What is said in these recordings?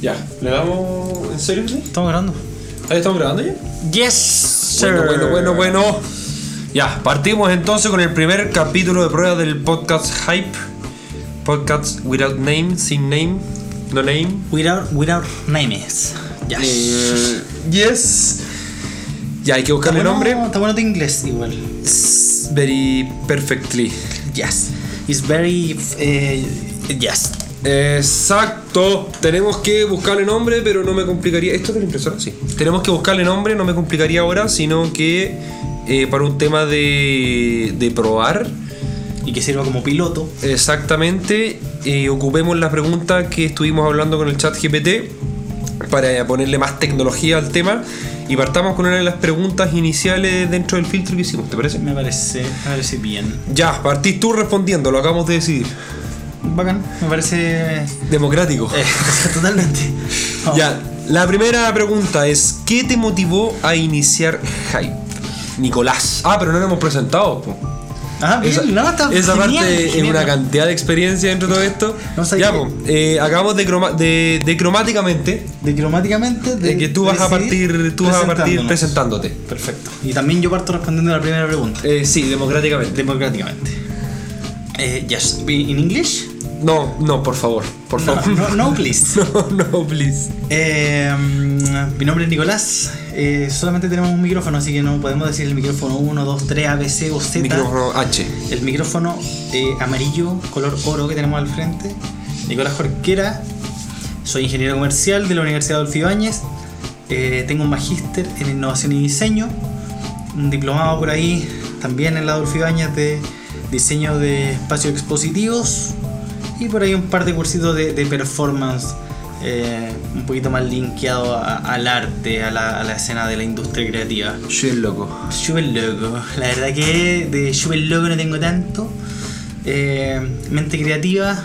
Ya, ¿le damos en serio? sí? ¿Estamos grabando? Ahí estamos grabando ya. Yes, sir. Bueno, bueno, bueno, bueno. Ya, partimos entonces con el primer capítulo de prueba del podcast Hype. Podcast without name, sin name, no name. Without, without names. Yes. Eh, yes. Ya, hay que buscarle bueno- nombre. Está bueno tu inglés igual. Very perfectly. Yes. It's very. eh, yes. Exacto. Tenemos que buscarle nombre, pero no me complicaría. ¿Esto es de la impresora? Sí. Tenemos que buscarle nombre, no me complicaría ahora, sino que eh, para un tema de, de probar. Y que sirva como piloto. Exactamente. eh, ocupemos la pregunta que estuvimos hablando con el chat GPT para ponerle más tecnología al tema. Y partamos con una de las preguntas iniciales dentro del filtro que hicimos, ¿te parece? Me parece, me parece bien. Ya, partís tú respondiendo, lo acabamos de decidir. Bacán. Me parece. Democrático. eh, totalmente. Ya, la primera pregunta es: ¿qué te motivó a iniciar Hype? Nicolás. Ah, pero no lo hemos presentado. po. Ah, bien. Esa, no, está esa genial, parte es una cantidad de experiencia dentro de todo esto. No sé ya, po, eh, acabamos de, croma- de, de cromáticamente De cromáticamente. de que tú vas a partir, tú vas a partir presentándote. Perfecto. Y también yo parto respondiendo a la primera pregunta. Eh, sí, democráticamente. Democráticamente. Eh, yes. In English? No, no, por favor, por No, favor. no, no, please. No, no, please. Eh, mm, mi nombre es Nicolás. Eh, solamente tenemos un micrófono, así que no podemos decir el micrófono 1, 2, 3, ABC o Z. Micrófono H. El micrófono eh, amarillo, color oro que tenemos al frente. Nicolás Jorquera. Soy ingeniero comercial de la Universidad Adolfo Ibáñez. Eh, tengo un magíster en innovación y diseño. Un diplomado por ahí también en la Adolfo Ibáñez de diseño de espacios expositivos. Y por ahí un par de cursitos de, de performance. eh, un poquito más linkeado a- al arte, a la, a la escena de la industria creativa. Soy el loco. Súper loco. La verdad que de súper loco no tengo tanto. Eh, mente creativa.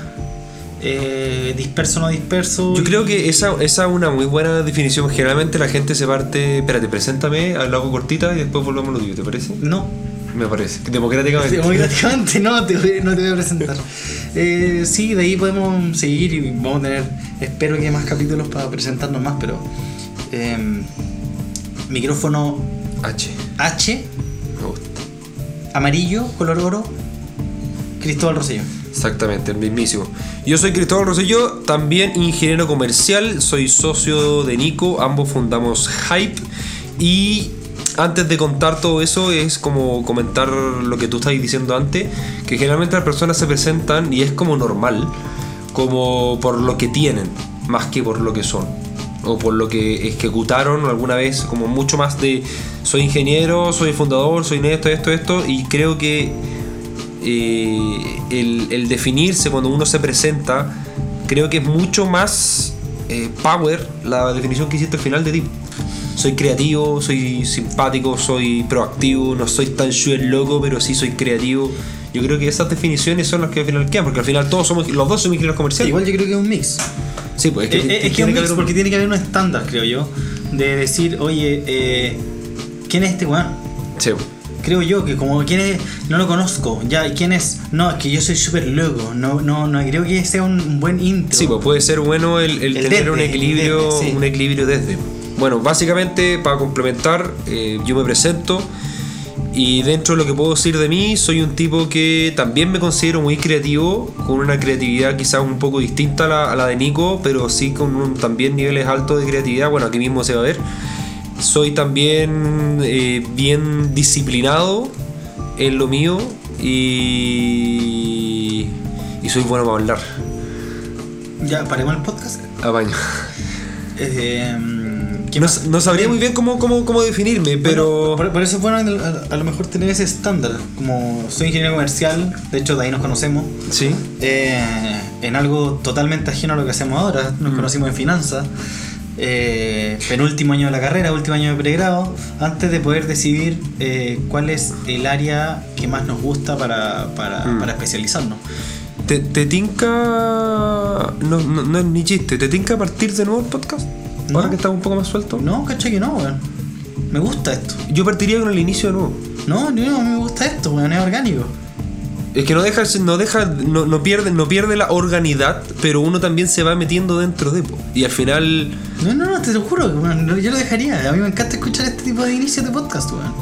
Eh, disperso no disperso. Yo creo que esa, esa es una muy buena definición. Generalmente la gente se parte. Espérate, preséntame, lo hago cortita y después volvemos a lo tuyo, ¿te parece? No. Me parece. Democráticamente. Democráticamente no te, voy, no te voy a presentar. Eh, sí, de ahí podemos seguir y vamos a tener, espero que más capítulos para presentarnos más, pero eh, micrófono H. H, Me gusta. amarillo, color oro, Cristóbal Rosselló. Exactamente, el mismísimo. Yo soy Cristóbal Rosselló, también ingeniero comercial, soy socio de Nico, ambos fundamos Hype y antes de contar todo eso es como comentar lo que tú estabas diciendo antes, que generalmente las personas se presentan y es como normal, como por lo que tienen, más que por lo que son. O por lo que ejecutaron alguna vez, como mucho más de soy ingeniero, soy fundador, soy esto, esto, esto, y creo que eh, el, el definirse cuando uno se presenta, creo que es mucho más eh, power la definición que hiciste al final de ti. Soy creativo, soy simpático, soy proactivo, no soy tan súper loco, pero sí soy creativo. Yo creo que esas definiciones son las que al final quedan, porque al final todos somos, los dos somos ingenieros comerciales. Igual yo creo que es un mix. Sí, pues es Eh, que, eh, es que tiene un que mix haber un- porque tiene que haber un estándar, creo yo, de decir, oye, eh, ¿quién es este weón? Sí. Creo yo que como quién es, no lo conozco, ya, ¿y ¿quién es? No, es que yo soy súper loco, no, no, no creo que sea un, buen intro. Sí, pues puede ser bueno el, el El tener desde, un equilibrio, desde, sí. un equilibrio desde. Bueno, básicamente para complementar, eh, yo me presento y dentro de lo que puedo decir de mí, soy un tipo que también me considero muy creativo, con una creatividad quizás un poco distinta a la, a la de Nico, pero sí con un- también niveles altos de creatividad. Bueno, aquí mismo se va a ver. Soy también eh, bien disciplinado en lo mío y, y soy bueno para hablar. Ya, paremos el podcast. Apaño. Eh, ¿qué No, no sabría muy bien cómo, cómo, cómo definirme, pero. Bueno, por, por eso es bueno a, a lo mejor tener ese estándar. Como soy ingeniero comercial, de hecho de ahí nos conocemos. Sí. eh, en algo totalmente ajeno a lo que hacemos ahora. Nos Mm. conocimos en finanzas. Eh, penúltimo año de la carrera, último año de pregrado, antes de poder decidir eh, cuál es el área que más nos gusta para, para, Mm. para especializarnos. ¿Te, te tinca. No, no, no es ni chiste, ¿te tinca partir de nuevo el podcast? No. Ahora que estás un poco más suelto. No, caché que no, weón. Me gusta esto. Yo partiría con el inicio de nuevo. No, no, me gusta esto, weón, es orgánico. Es que no deja, no deja, no, no pierde, no pierde la organidad, pero uno también se va metiendo dentro de po. Y al final. No, no, no, te lo juro, yo lo dejaría. A mí me encanta escuchar este tipo de inicios de podcast, weón.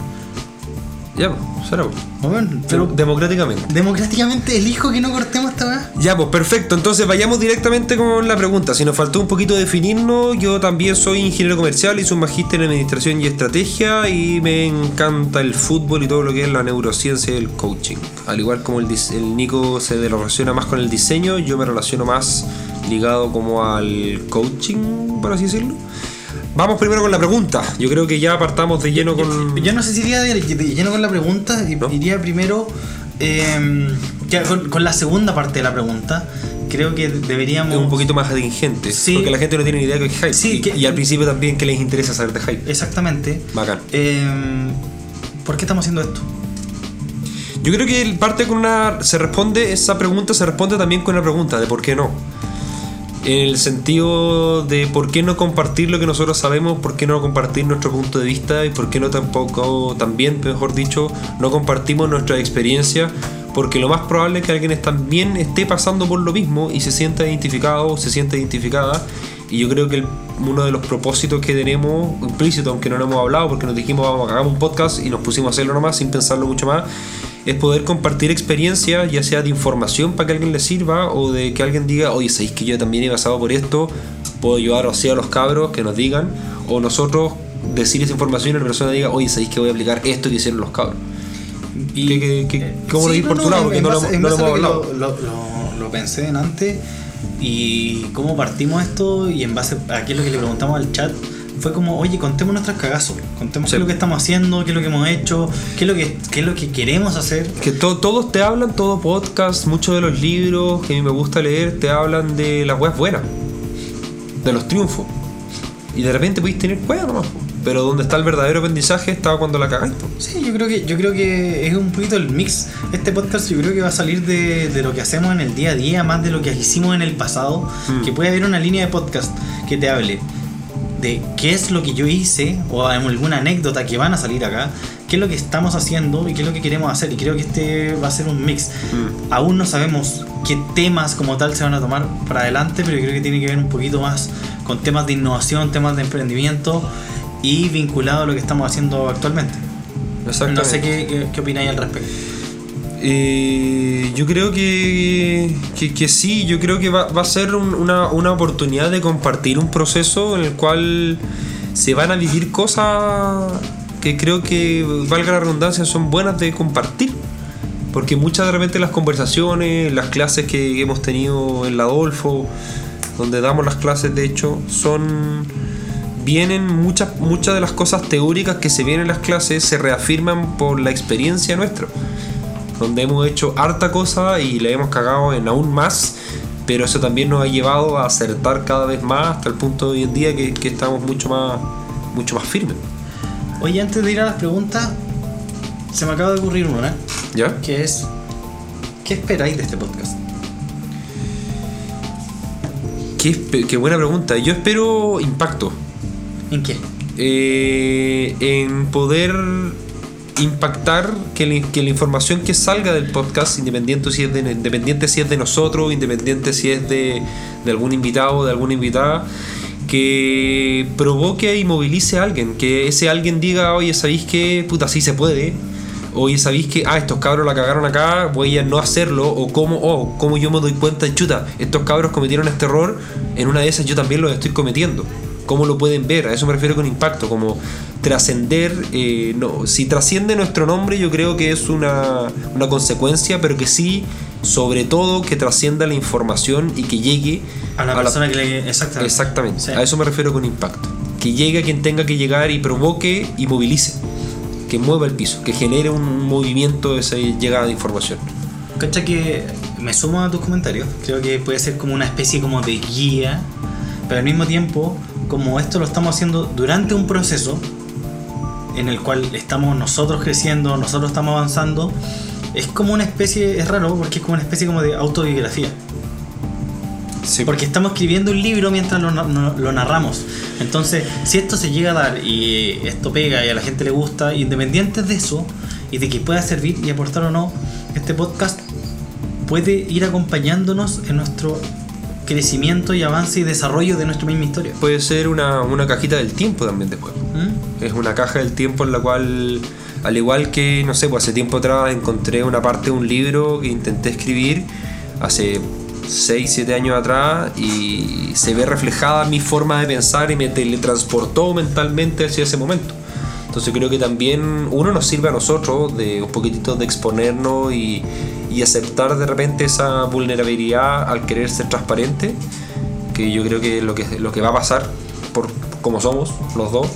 Ya, pues, será Pero pero democráticamente. democráticamente elijo que no cortemos esta weá. Ya, pues perfecto. Entonces vayamos directamente con la pregunta. Si nos faltó un poquito definirnos, yo también soy ingeniero comercial, hice un magíster en administración y estrategia y me encanta el fútbol y todo lo que es la neurociencia y el coaching. Al igual como el Nico se relaciona más con el diseño, yo me relaciono más ligado como al coaching, por así decirlo. Vamos primero con la pregunta. Yo creo que ya partamos de lleno con... Yo no sé si iría de, lleno con la pregunta, y- ¿No? iría primero eh, con, con la segunda parte de la pregunta. Creo que deberíamos... Es un poquito más atingente. Sí. Porque la gente no tiene ni idea de qué es hype. Sí, y, que- y al principio también que les interesa saber de hype. Exactamente. Bacán. Eh, ¿Por qué estamos haciendo esto? Yo creo que parte con una. Se responde, esa pregunta se responde también con una pregunta de por qué no. En el sentido de por qué no compartir lo que nosotros sabemos, por qué no compartir nuestro punto de vista y por qué no tampoco, también, mejor dicho, no compartimos nuestra experiencia, porque lo más probable es que alguien también esté pasando por lo mismo y se sienta identificado o se sienta identificada. Y yo creo que el- uno de los propósitos que tenemos, implícito, aunque no lo hemos hablado, porque nos dijimos vamos hagamos un podcast y nos pusimos a hacerlo nomás sin pensarlo mucho más, es poder compartir experiencias, ya sea de información para que alguien le sirva o de que alguien diga, oye, sabéis que yo también he pasado por esto, puedo ayudar así a los cabros que nos digan, o nosotros decir esa información y la persona diga, oye, sabéis que voy a aplicar esto que hicieron los cabros. Y, ¿Qué- qué- qué- eh, cómo lo di por tu lado? Porque no lo- no hemos hablado. Lo, lo- lo pensé en antes y cómo partimos esto y en base a qué es lo que le preguntamos al chat fue como, oye, contemos nuestros cagazos, contemos Sí. qué es lo que estamos haciendo, qué es lo que hemos hecho, qué es lo que, qué es lo que queremos hacer. Que to- todos te hablan, todo podcast, muchos de los libros que a mí me gusta leer, te hablan de las weas buenas, de los triunfos. Y de repente podéis tener weas nomás. Pero donde está el verdadero aprendizaje está cuando la cagáis. Sí, yo creo que yo creo que es un poquito el mix. Este podcast yo creo que va a salir de, de lo que hacemos en el día a día, más de lo que hicimos en el pasado. Mm. Que puede haber una línea de podcast que te hable de qué es lo que yo hice o alguna anécdota que van a salir acá, qué es lo que estamos haciendo y qué es lo que queremos hacer. Y creo que este va a ser un mix. Mm. Aún no sabemos qué temas como tal se van a tomar para adelante, pero yo creo que tiene que ver un poquito más con temas de innovación, temas de emprendimiento y vinculado a lo que estamos haciendo actualmente. No sé qué, qué, qué opináis al respecto. Eh, yo creo que, que, sí, yo creo que va, a ser un- una, una oportunidad de compartir un proceso en el cual se van a vivir cosas que creo que, valga la redundancia, son buenas de compartir. Porque muchas de repente las conversaciones, las clases que hemos tenido en la Adolfo, donde damos las clases de hecho, son vienen muchas muchas de las cosas teóricas que se vienen en las clases se reafirman por la experiencia nuestra donde hemos hecho harta cosa y le hemos cagado en aún más, pero eso también nos ha llevado a acertar cada vez más hasta el punto de hoy en día que, que estamos mucho más, mucho más firmes. Oye, antes de ir a las preguntas, se me acaba de ocurrir una, ¿Ya? que es, ¿qué esperáis de este podcast? Qué, qué buena pregunta. Yo espero impacto. ¿En qué? eh, en poder impactar que, la- información que salga del podcast, independiente si es de, independiente si es de nosotros, independiente si es de, algún invitado o de alguna invitada, que provoque y movilice a alguien, que ese alguien diga, oye, ¿sabéis que puta sí se puede? Oye, ¿sabéis que, ah, estos cabros la cagaron acá, voy a no hacerlo? O cómo, oh, cómo yo me doy cuenta, chuta, estos cabros cometieron este error, en una de esas yo también lo estoy cometiendo. ¿Cómo lo pueden ver? A eso me refiero con impacto, como trascender, eh, no, si trasciende nuestro nombre yo creo que es una, una consecuencia, pero que sí, sobre todo, que trascienda la información y que llegue A la persona que le... Exactamente. Exactamente, Sí. a eso me refiero con impacto. Que llegue a quien tenga que llegar y provoque y movilice. Que mueva el piso, que genere un movimiento de esa llegada de información. Cacha que me sumo a tus comentarios. Creo que puede ser como una especie como de guía, pero al mismo tiempo, como esto lo estamos haciendo durante un proceso en el cual estamos nosotros creciendo, nosotros estamos avanzando, es como una especie, es raro porque es como una especie como de autobiografía. Sí, Porque estamos escribiendo un libro mientras lo, no- lo narramos. Entonces, si esto se llega a dar y esto pega y a la gente le gusta, independientes de eso y de que pueda servir y aportar o no, este podcast puede ir acompañándonos en nuestro crecimiento y avance y desarrollo de nuestra misma historia. Puede ser una, una cajita del tiempo también después. ¿Mm? Es una caja del tiempo en la cual, al igual que, no sé, pues hace tiempo atrás encontré una parte de un libro que intenté escribir hace 6, 7 años atrás y se ve reflejada mi forma de pensar y me teletransportó mentalmente hacia ese momento. Entonces creo que también uno nos sirve a nosotros de un poquitito de exponernos y, y aceptar de repente esa vulnerabilidad al querer ser transparente, que yo creo que es lo que, lo que va a pasar por como somos los dos.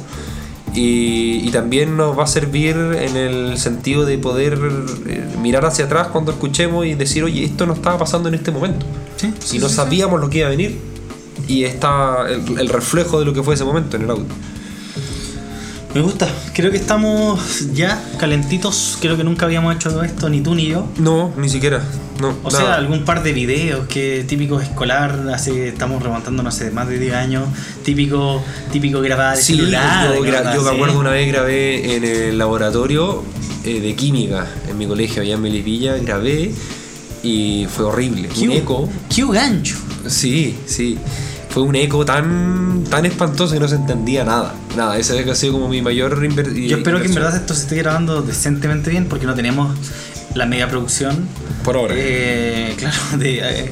Y, y también nos va a servir en el sentido de poder eh, mirar hacia atrás cuando escuchemos y decir, oye, esto no estaba pasando en este momento. Sí, Si sí, no sí. sabíamos lo que iba a venir. Y está el, el reflejo de lo que fue ese momento en el audio. Me gusta. Creo que estamos ya calentitos. Creo que nunca habíamos hecho esto, ni tú ni yo. No, ni siquiera. No, O nada. sea, algún par de videos que típico escolar, hace, estamos remontándonos hace más de 10 años, típico, típico grabar de Sí, celular. yo, gra- yo me acuerdo una vez grabé en el laboratorio eh, de química en mi colegio allá en Melipilla, grabé y fue horrible. ¡Qué, Un eco. ¡Qué gancho! Sí, sí. Fue un eco tan, tan espantoso que no se entendía nada. Nada, ese ha sido como mi mayor inver- Yo espero que en verdad esto se esté grabando decentemente bien porque no tenemos la mega producción. Por ahora. Eh, claro, de. eh,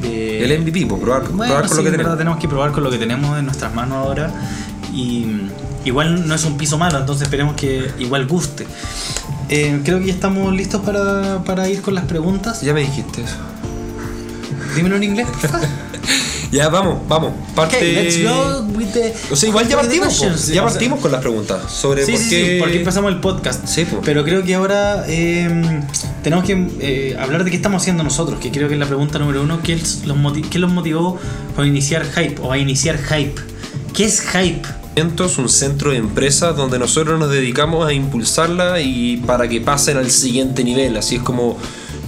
de- El MVP, pues, probar, Bueno, probar con sí, lo que tenemos. tenemos que probar con lo que tenemos en nuestras manos ahora. Y igual no es un piso malo, entonces esperemos que igual guste. Eh, creo que ya estamos listos para, para ir con las preguntas. Ya me dijiste eso. Dímelo en inglés, por favor. Ya, vamos, vamos. Parte... Ok, let's go with the. O sea, igual ya partimos, po. ya partimos con las preguntas sobre Sí, por sí, qué... sí, porque empezamos el podcast. Sí, po. Pero creo que ahora eh, tenemos que eh, hablar de qué estamos haciendo nosotros, que creo que es la pregunta número uno. ¿Qué los, moti- qué los motivó a iniciar Hype o a iniciar Hype? ¿Qué es Hype? es un centro de empresas donde nosotros nos dedicamos a impulsarla y para que pasen al siguiente nivel, así es como,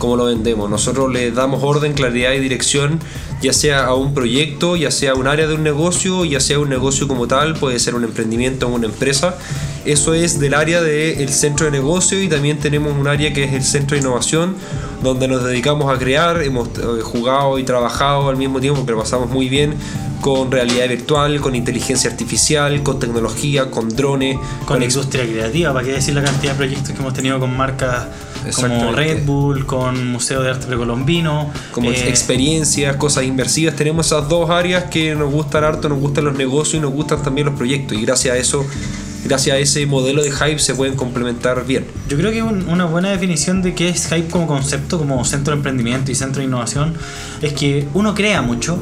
como lo vendemos. Nosotros le damos orden, claridad y dirección, ya sea a un proyecto, ya sea a un área de un negocio, ya sea un negocio como tal, puede ser un emprendimiento o una empresa. Eso es del área del centro de negocio y también tenemos un área que es el centro de innovación, donde nos dedicamos a crear, hemos eh, jugado y trabajado al mismo tiempo, que lo pasamos muy bien con realidad virtual, con inteligencia artificial, con tecnología, con drones, Con ex- industria creativa, para qué decir la cantidad de proyectos que hemos tenido con marcas como. Red Bull, con Museo de Arte Precolombino. como eh, experiencias, cosas inmersivas. Tenemos esas dos áreas que nos gustan harto, nos gustan los negocios y nos gustan también los proyectos. Y gracias a eso, gracias a ese modelo de hype se pueden complementar bien. Yo creo que un- una buena definición de qué es Hype como concepto, como centro de emprendimiento y centro de innovación, es que uno crea mucho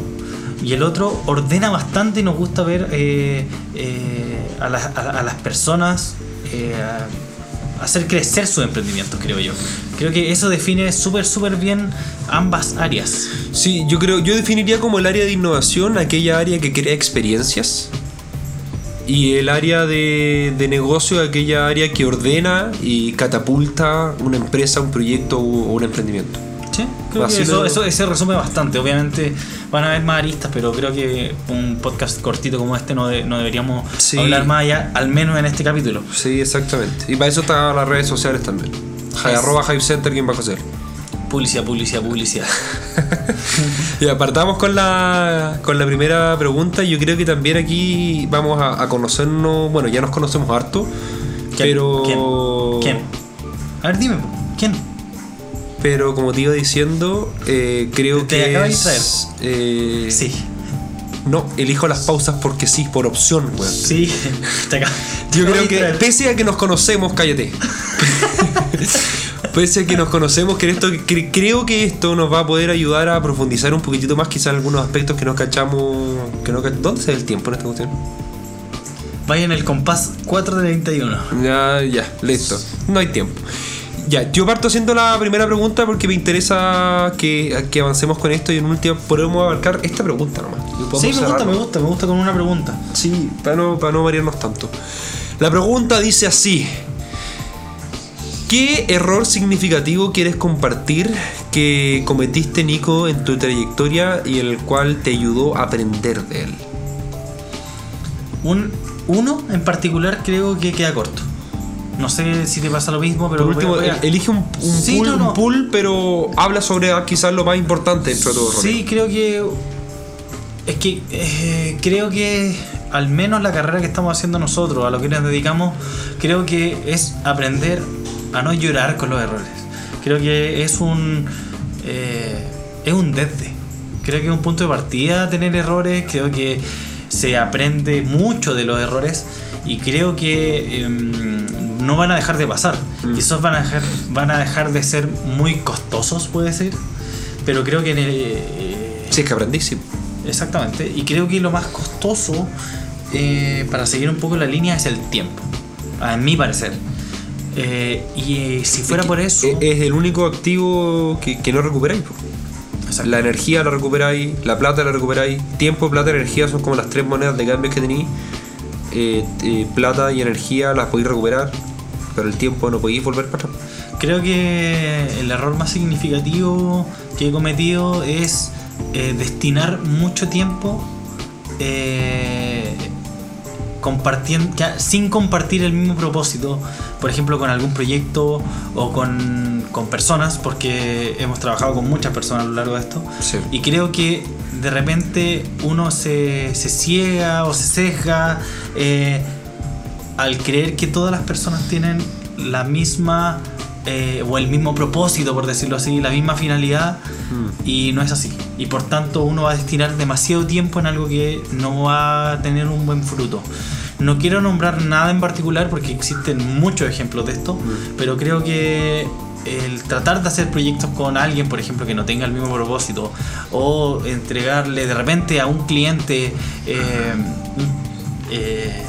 y el otro ordena bastante y nos gusta ver eh, eh, a, las- a- a las personas eh, hacer crecer sus emprendimientos, creo yo. Creo que eso define súper, súper bien ambas áreas. Sí, yo creo, yo definiría como el área de innovación aquella área que crea experiencias. Y el área de, de negocio, aquella área que ordena y catapulta una empresa, un proyecto o un emprendimiento. Sí, creo Así que eso, lo- eso, se resume bastante. Obviamente van a haber más aristas, pero creo que un podcast cortito como este no, de- no deberíamos Sí. hablar más allá, al menos en este capítulo. Sí, exactamente. Y para eso están las redes sociales también. Es- Arroba Hype Center, quien bajo ser. Publicidad, publicidad, publicidad. Y apartamos con la, con la primera pregunta. Yo creo que también aquí vamos a, a conocernos. Bueno, ya nos conocemos harto. ¿Quién? Pero. ¿Quién? A ver, dime, ¿quién? Pero como te iba diciendo, eh, creo Te que. acabas de eh, Sí. No, elijo las pausas porque sí, por opción, weón. Sí. Te Yo creo que, traer. pese a que nos conocemos, cállate. pese a que nos conocemos, que esto, cre- creo que esto nos va a poder ayudar a profundizar un poquitito más, quizás algunos aspectos que nos cachamos. Que no, ¿Dónde se ve el tiempo en esta cuestión? Vaya en el compás 4 de 31. Ya, ya, listo. No hay tiempo. Ya, yo parto haciendo la primera pregunta porque me interesa que, que avancemos con esto y en última podemos abarcar esta pregunta nomás. Sí, me gusta, me gusta, me gusta con una pregunta. Sí, para no, para no variarnos tanto. La pregunta dice así. ¿Qué error significativo quieres compartir que cometiste, Nico, en tu trayectoria y el cual te ayudó a aprender de él? Un, uno en particular creo que queda corto. No sé si te pasa lo mismo, pero. Por último, voy a- voy a- elige un, un Sí, pool, no, no. un pool, pero habla sobre ah, quizás lo más importante dentro de todo. Sí, creo que. Es que eh, creo que al menos la carrera que estamos haciendo nosotros, a lo que nos dedicamos, creo que es aprender a no llorar con los errores. Creo que es un. eh, es un desde. Creo que es un punto de partida tener errores. Creo que se aprende mucho de los errores. Y creo que em, no van a dejar de pasar. Mm. Quizás van a dejar, van a dejar de ser muy costosos, puede ser. Pero creo que en el, eh, Sí, es que aprendí, sí. Exactamente. Y creo que lo más costoso eh, para seguir un poco la línea es el tiempo. A mi parecer. Eh, y si fuera Es que por eso. Es, es el único activo que, que no recuperáis. La energía la recuperáis, la plata la recuperáis. Tiempo, plata energía son como las tres monedas de cambio que tenéis. Eh, eh, plata y energía las podéis recuperar, pero el tiempo no podéis volver para atrás. Creo que el error más significativo que he cometido es eh, destinar mucho tiempo eh, compartiendo, sin compartir el mismo propósito, por ejemplo, con algún proyecto o con, con personas, porque hemos trabajado con muchas personas a lo largo de esto. Sí. Y creo que de repente uno se, se ciega o se sesga eh, al creer que todas las personas tienen la misma eh, o el mismo propósito, por decirlo así, la misma finalidad Mm. y no es así. Y por tanto uno va a destinar demasiado tiempo en algo que no va a tener un buen fruto. No quiero nombrar nada en particular porque existen muchos ejemplos de esto, pero creo que el tratar de hacer proyectos con alguien, por ejemplo, que no tenga el mismo propósito, o entregarle de repente a un cliente eh, eh,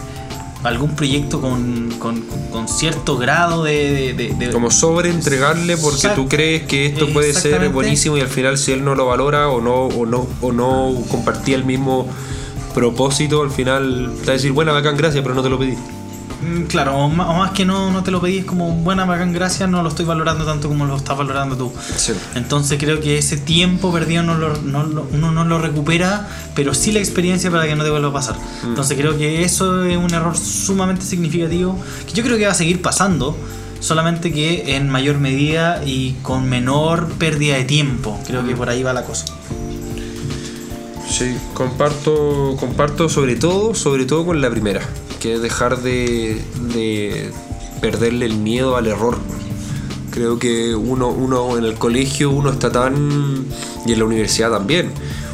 algún proyecto con, con- con cierto grado de... de- de- de- Como sobre entregarle porque Exact- tú crees que esto puede ser buenísimo y al final si él no lo valora o no o no o no compartía el mismo propósito, al final te va a decir, bueno, bacán, gracias, pero no te lo pedí. Mm, Claro, o más, o más que no, no te lo pedís como buena, bacán, gracias, no lo estoy valorando tanto como lo estás valorando tú. Sí. Entonces creo que ese tiempo perdido no lo- no uno no lo recupera, pero sí la experiencia para que no te vuelva a pasar. Entonces creo que eso es un error sumamente significativo, que yo creo que va a seguir pasando, solamente que en mayor medida y con menor pérdida de tiempo. Creo que por ahí va la cosa. Sí, comparto, comparto sobre todo, sobre todo con la primera, que es dejar de, de perderle el miedo al error. Creo que uno, uno en el colegio uno está tan, y en la universidad también,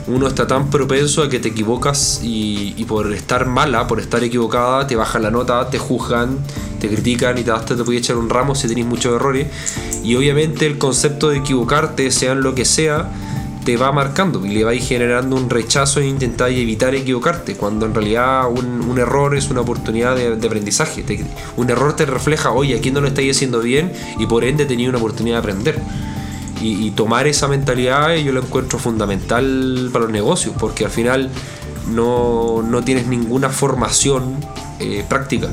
uno está tan propenso a que te equivocas y, y por estar mala, por estar equivocada, te bajan la nota, te juzgan, te critican y te, hasta te puede echar un ramo si tenés muchos errores. Y obviamente el concepto de equivocarte, sean lo que sea, te va marcando y le vais generando un rechazo e intentáis evitar equivocarte, cuando en realidad un, error es una oportunidad de, aprendizaje. Un error te refleja, oye, aquí no lo estáis haciendo bien y por ende tenéis una oportunidad de aprender. Y, tomar esa mentalidad yo lo encuentro fundamental para los negocios, porque al final no, no tienes ninguna formación eh, práctica.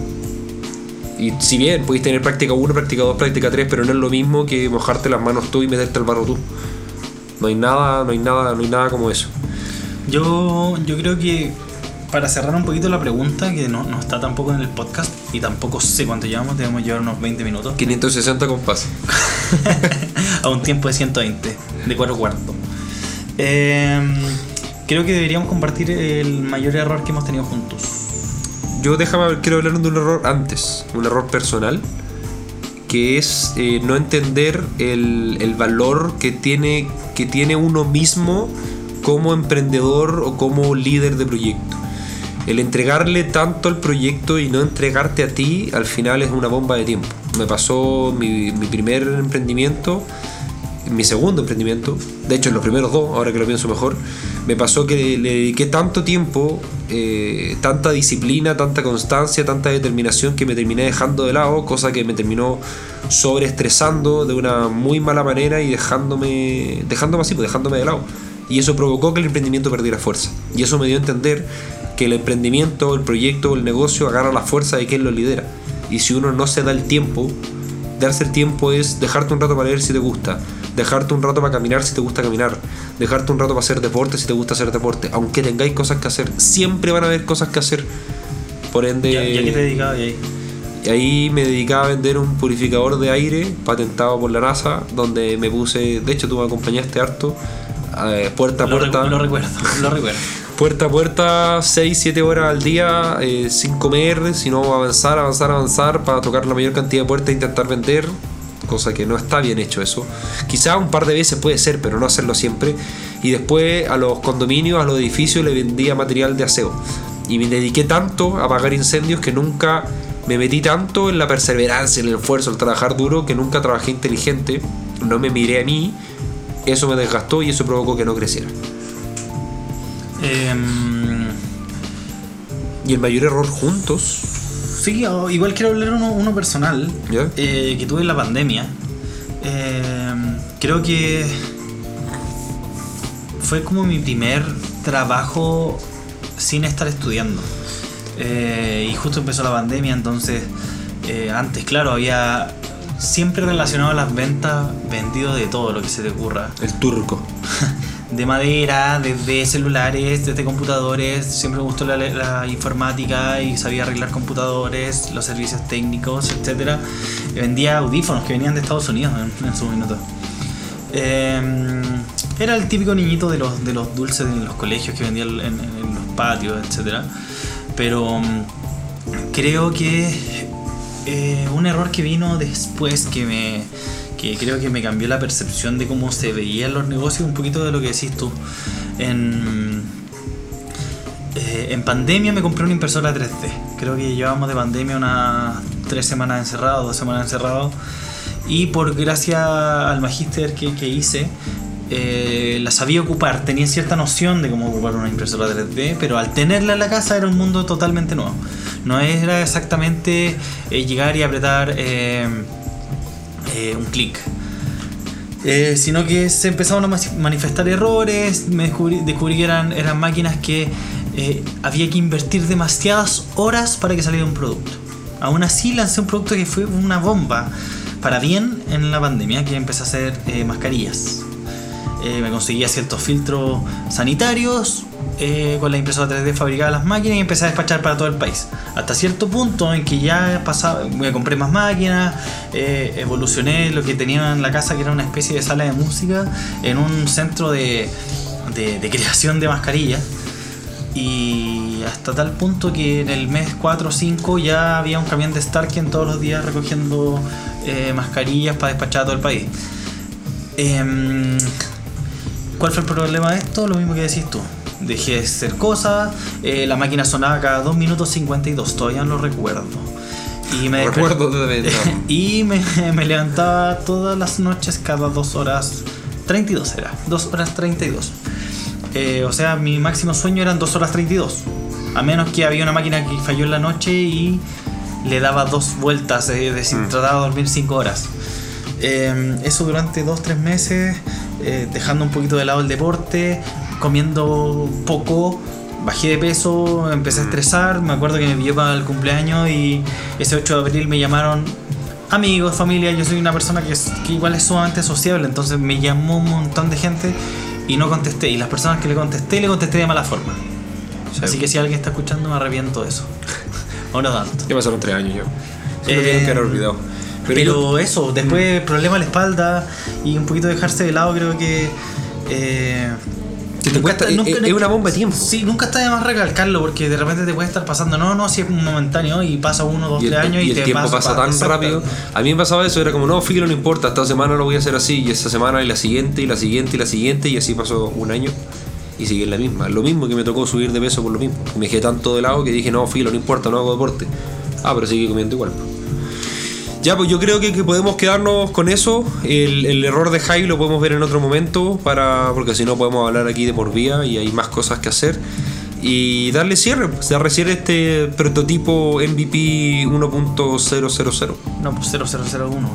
Y si bien podéis tener práctica 1, práctica 2, práctica 3, pero no es lo mismo que mojarte las manos tú y meterte al barro tú. No hay nada, no hay nada, no hay nada como eso. Yo, yo creo que para cerrar un poquito la pregunta, que no, no está tampoco en el podcast y tampoco sé cuánto llevamos, debemos llevar unos 20 minutos. 560 compás. a un tiempo de 120, de 4 cuartos. Em, creo que deberíamos compartir el mayor error que hemos tenido juntos. Yo déjame, quiero hablar de un error antes, un error personal, que es eh, no entender el, el valor que tiene, que tiene uno mismo como emprendedor o como líder de proyecto. El entregarle tanto al proyecto y no entregarte a ti, al final es una bomba de tiempo. Me pasó mi, mi primer emprendimiento, mi segundo emprendimiento, de hecho en los primeros dos, ahora que lo pienso mejor, me pasó que le dediqué tanto tiempo, eh, tanta disciplina, tanta constancia, tanta determinación que me terminé dejando de lado, cosa que me terminó sobreestresando de una muy mala manera y dejándome, dejándome así, pues dejándome de lado. Y eso provocó que el emprendimiento perdiera fuerza. Y eso me dio a entender que el emprendimiento, el proyecto, el negocio agarra la fuerza de quien lo lidera. Y si uno no se da el tiempo, darse el tiempo es dejarte un rato para leer si te gusta, dejarte un rato para caminar si te gusta caminar, dejarte un rato para hacer deporte si te gusta hacer deporte. Aunque tengáis cosas que hacer, siempre van a haber cosas que hacer. Por ende, ¿Ya, ya que te dedicabas ahí? Y ahí me dedicaba a vender un purificador de aire patentado por la NASA, donde me puse, de hecho tú me acompañaste harto, eh, puerta a Lo, puerta. recu- lo recuerdo, lo recuerdo. Puerta a puerta, 6-7 horas al día, eh, sin comer, sino avanzar, avanzar, avanzar para tocar la mayor cantidad de puertas e intentar vender, cosa que no está bien hecho eso. Quizá un par de veces puede ser, pero no hacerlo siempre. Y después a los condominios, a los edificios, le vendía material de aseo. Y me dediqué tanto a apagar incendios que nunca me metí tanto en la perseverancia, en el esfuerzo, el trabajar duro, que nunca trabajé inteligente. No me miré a mí, eso me desgastó y eso provocó que no creciera. Em, Y el mayor error juntos, sí, igual quiero hablar uno, uno personal eh, que tuve en la pandemia. Em, creo que fue como mi primer trabajo sin estar estudiando. Eh, y justo empezó la pandemia, entonces eh, antes, claro, había siempre relacionado a las ventas vendido de todo lo que se te ocurra. El turco. de madera, desde celulares, desde computadores. Siempre me gustó la, la informática y sabía arreglar computadores, los servicios técnicos, etc. Vendía audífonos que venían de Estados Unidos en, en su minuto. Eh, era el típico niñito de los, de los dulces en los colegios que vendía en, los patios, etc. Pero mm, creo que eh, un error que vino después que me que creo que me cambió la percepción de cómo se veían los negocios un poquito de lo que decís tú. En eh, en pandemia me compré una impresora 3D creo que llevamos de pandemia unas tres semanas encerrados dos semanas encerrados. Y por gracia al magíster que, que hice eh, la sabía ocupar, tenía cierta noción de cómo ocupar una impresora 3D, pero al tenerla en la casa era un mundo totalmente nuevo. No era exactamente eh, llegar y apretar eh, eh, un clic. Eh, sino que se empezaron a manifestar errores, me descubrí, que eran, máquinas que eh, había que invertir demasiadas horas para que saliera un producto. Aún así lancé un producto que fue una bomba para bien en la pandemia, que empecé a hacer mascarillas. Me conseguía ciertos filtros sanitarios, eh, con la impresora 3D fabricaba las máquinas y empecé a despachar para todo el país. Hasta cierto punto en que ya pasaba, me compré más máquinas, eh, evolucioné lo que tenía en la casa, que era una especie de sala de música, en un centro de, de- creación de mascarillas. Y hasta tal punto que en el mes 4 o 5 ya había un camión de Starken todos los días recogiendo eh, mascarillas para despachar a todo el país. Em, ¿Cuál fue el problema de esto? Lo mismo que decís tú. Dejé de hacer cosas, eh, la máquina sonaba cada 2 minutos 52, todavía no lo recuerdo. Y me Recuerdo y me, me levantaba todas las noches cada 2 horas 32 era, 2 horas 32. Eh, o sea, mi máximo sueño eran 2 horas 32. A menos que había una máquina que falló en la noche y le daba dos vueltas, eh, es decir, Mm. trataba de dormir 5 horas. Eh, eso durante 2-3 meses, eh, dejando un poquito de lado el deporte, comiendo poco, bajé de peso, empecé a estresar, me acuerdo que me pilló para el cumpleaños y ese 8 de abril me llamaron amigos, familia, yo soy una persona que, igual es sumamente sociable, entonces me llamó un montón de gente y no contesté, y las personas que le contesté, le contesté de mala forma. Sí. Así que si alguien está escuchando, me arrepiento de eso. o no tanto. Ya pasaron tres años yo. Se Eh, que haber olvidado. Pero, Pero, yo- eso, después problema a la espalda y un poquito dejarse de lado, creo que. eh, Que te nunca cuesta- está- es- es una bomba de tiempo. Sí, nunca está de más recalcarlo porque de repente te puede estar pasando. No, no, si es momentáneo y pasa uno, dos, y el, tres años y, y el te tiempo pasa tan exacto. rápido. A mí me pasaba eso, era como, no, filo, no importa, esta semana lo voy a hacer así, y esta semana y la siguiente, y la siguiente, y la siguiente, y así pasó un año. Y sigue en la misma. Lo mismo que me tocó subir de peso por lo mismo. Me dejé tanto de lado que dije, no, filo, no importa, no hago deporte. Ah, pero sigue comiendo igual. Ya, pues yo creo que, que podemos quedarnos con eso. El, el error de Hype lo podemos ver en otro momento, para porque si no podemos hablar aquí de por vía y hay más cosas que hacer. Y darle cierre, pues, darle cierre a este prototipo MVP 1.000. No, pues 0001.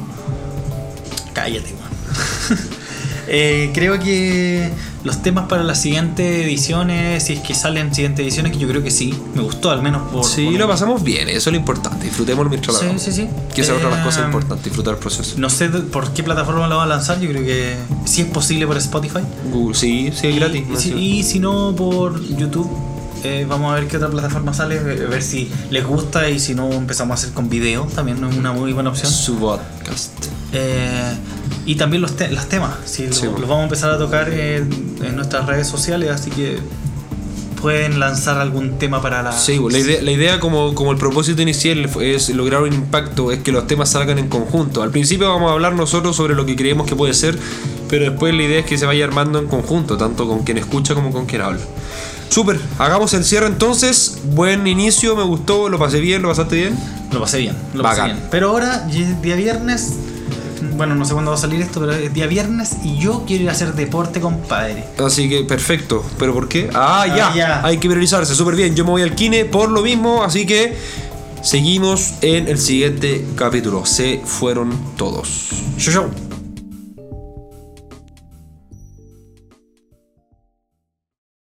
Cállate, weón. Eh, creo que los temas para las siguientes ediciones, si es que salen siguientes ediciones, que yo creo que sí, me gustó al menos por. Sí, por- lo pasamos bien, eso es lo importante. Disfrutémoslo mientras Sí, sí, sí. Que esa es otra de las cosas Eh, importantes, disfrutar el proceso. No sé por qué plataforma lo va a lanzar, yo creo que si es posible por Spotify. Google, sí, sí, es gratis. Y, ¿no? si, Sí. y si no por YouTube, Eh, vamos a ver qué otra plataforma sale, eh, ver si les gusta y si no empezamos a hacer con video, también es una muy buena opción. Su podcast. Eh, y también los, te- los temas, sí, lo- Sí, los bueno. vamos a empezar a tocar en, en nuestras redes sociales, así que pueden lanzar algún tema para la... Sí, la idea, la idea como, como el propósito inicial es lograr un impacto, es que los temas salgan en conjunto. Al principio vamos a hablar nosotros sobre lo que creemos que puede ser, pero después la idea es que se vaya armando en conjunto, tanto con quien escucha como con quien habla. Súper, hagamos el cierre entonces. Buen inicio, me gustó, lo pasé bien, lo pasaste bien. Lo pasé bien, lo Bacán. pasé bien. Pero ahora, día viernes, bueno, no sé cuándo va a salir esto, pero es día viernes y yo quiero ir a hacer deporte, compadre. Así que perfecto. ¿Pero por qué? Ah, Ah, ya. ya. Hay que priorizarse. Súper bien. Yo me voy al kine por lo mismo. Así que seguimos en el siguiente capítulo. Se fueron todos. Yo, yo.